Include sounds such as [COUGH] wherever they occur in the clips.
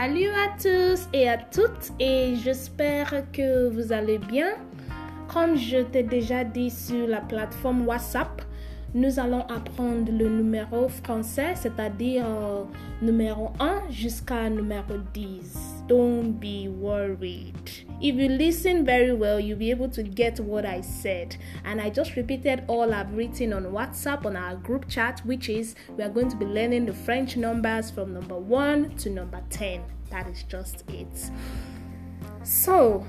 Salut à tous et à toutes et j'espère que vous allez bien. Comme je t'ai déjà dit sur la plateforme WhatsApp, nous allons apprendre le numéro français, c'est-à-dire euh, numéro 1 jusqu'à numéro 10. Don't be worried. If you listen very well, you'll be able to get what I said. And I just repeated all I've written on WhatsApp on our group chat, which is we are going to be learning the French numbers from number 1 to number 10. That is just it. So,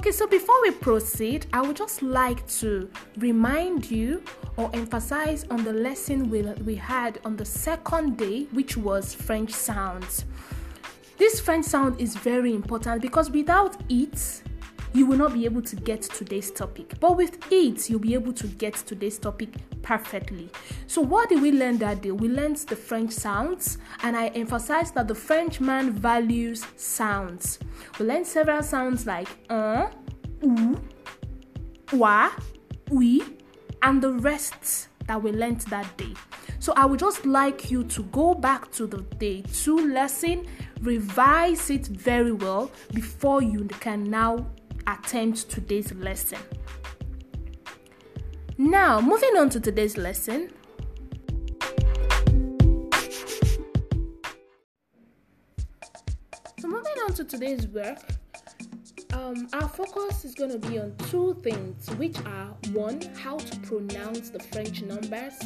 Okay, so before we proceed, I would just like to remind you or emphasize on the lesson we, we had on the second day, which was French sounds. This French sound is very important because without it, you will not be able to get today's topic. But with it, you'll be able to get today's topic perfectly. So, what did we learn that day? We learned the French sounds, and I emphasized that the French man values sounds. We learned several sounds like un, ou, wa, oui, and the rest that we learned that day. So I would just like you to go back to the day two lesson, revise it very well before you can now attempt today's lesson. Now, moving on to today's lesson. So, moving on to today's work, um, our focus is going to be on two things, which are one, how to pronounce the French numbers.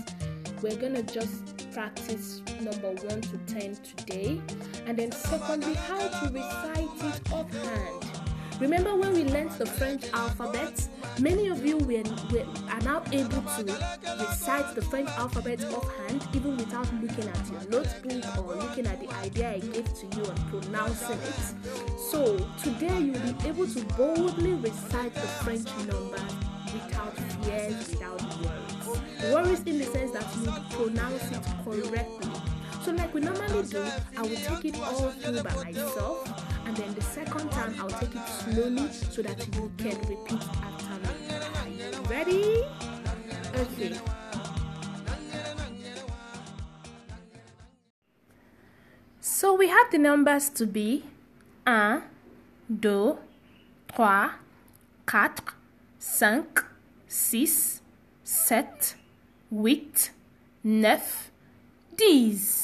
We're going to just practice number 1 to 10 today. And then, secondly, how to recite it offhand. Remember when we learned the French alphabet? Many of you were, were, are now able to recite the French alphabet offhand even without looking at your notebook or looking at the idea I gave to you and pronouncing it. So today you'll be able to boldly recite the French number without fears, without worries. Worries in the sense that you pronounce it correctly. So like we normally do, I will take it all through by myself and then the second time I'll take it slowly so that you can repeat after me. Ready? Okay. So we have the numbers to be 1, 2, 3, 4, 5, 6, 7, 8, 9, 10.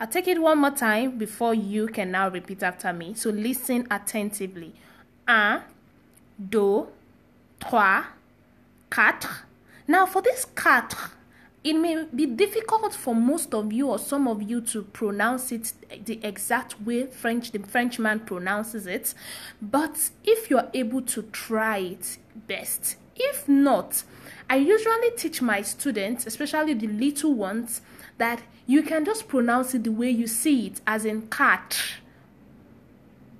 I'll take it one more time before you can now repeat after me. So listen attentively. Un, deux, trois, quatre. Now for this quatre, it may be difficult for most of you or some of you to pronounce it the exact way French the Frenchman pronounces it, but if you're able to try it best. If not, I usually teach my students, especially the little ones, that you can just pronounce it the way you see it, as in cat.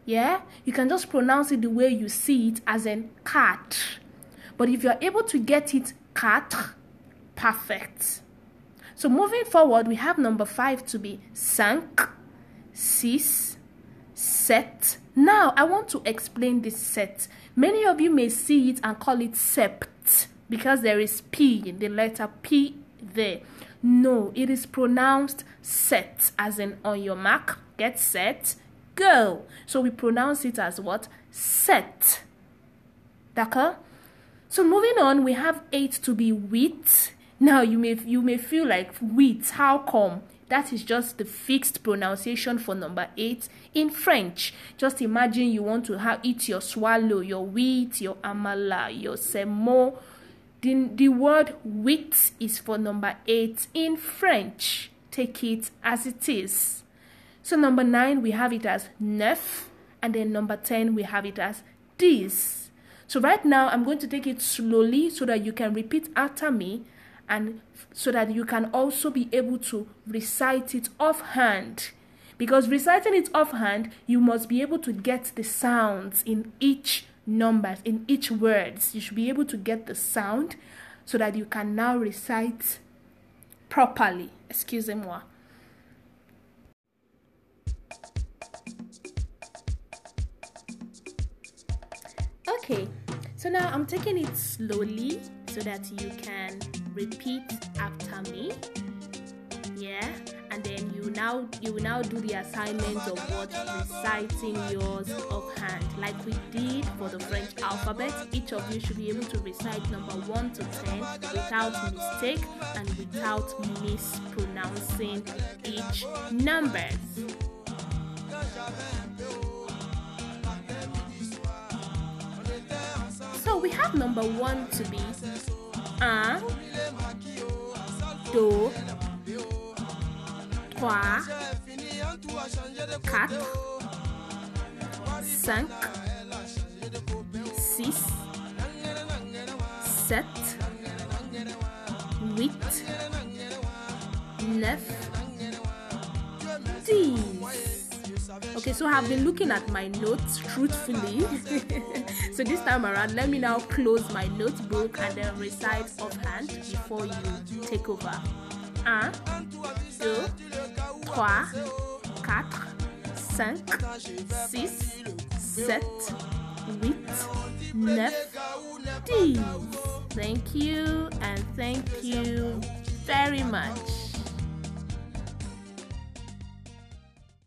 Yeah, you can just pronounce it the way you see it, as in cat. But if you're able to get it cat, perfect. So moving forward, we have number five to be cinq, six, set. Now I want to explain this set. Many of you may see it and call it sept because there is P in the letter P there. No, it is pronounced set, as in on your mark, get set, go. So we pronounce it as what? Set. D'accord? So moving on, we have eight to be wheat. Now you may you may feel like wheat. How come? That is just the fixed pronunciation for number eight in French. Just imagine you want to have eat your swallow, your wheat, your amala, your semo, the, the word wheat is for number eight in French. Take it as it is. So, number nine, we have it as neuf, and then number 10, we have it as this. So, right now, I'm going to take it slowly so that you can repeat after me and so that you can also be able to recite it offhand. Because reciting it offhand, you must be able to get the sounds in each numbers in each words. You should be able to get the sound so that you can now recite properly. Excusez-moi okay So now I'm taking it slowly so that you can repeat after me. Yeah, and then you now you will now do the assignment of what reciting yours offhand like we did for the french alphabet each of you should be able to recite number 1 to 10 without mistake and without mispronouncing each number. so we have number 1 to be un do 3, 4, 5, 6, 7, 8, 9, Okay, so I've been looking at my notes truthfully. [LAUGHS] so this time around, let me now close my notebook and then recite offhand before you take over. 1, 2, 3, 4, 5, 6, 7, 8, 9, 10. Thank you and thank you very much.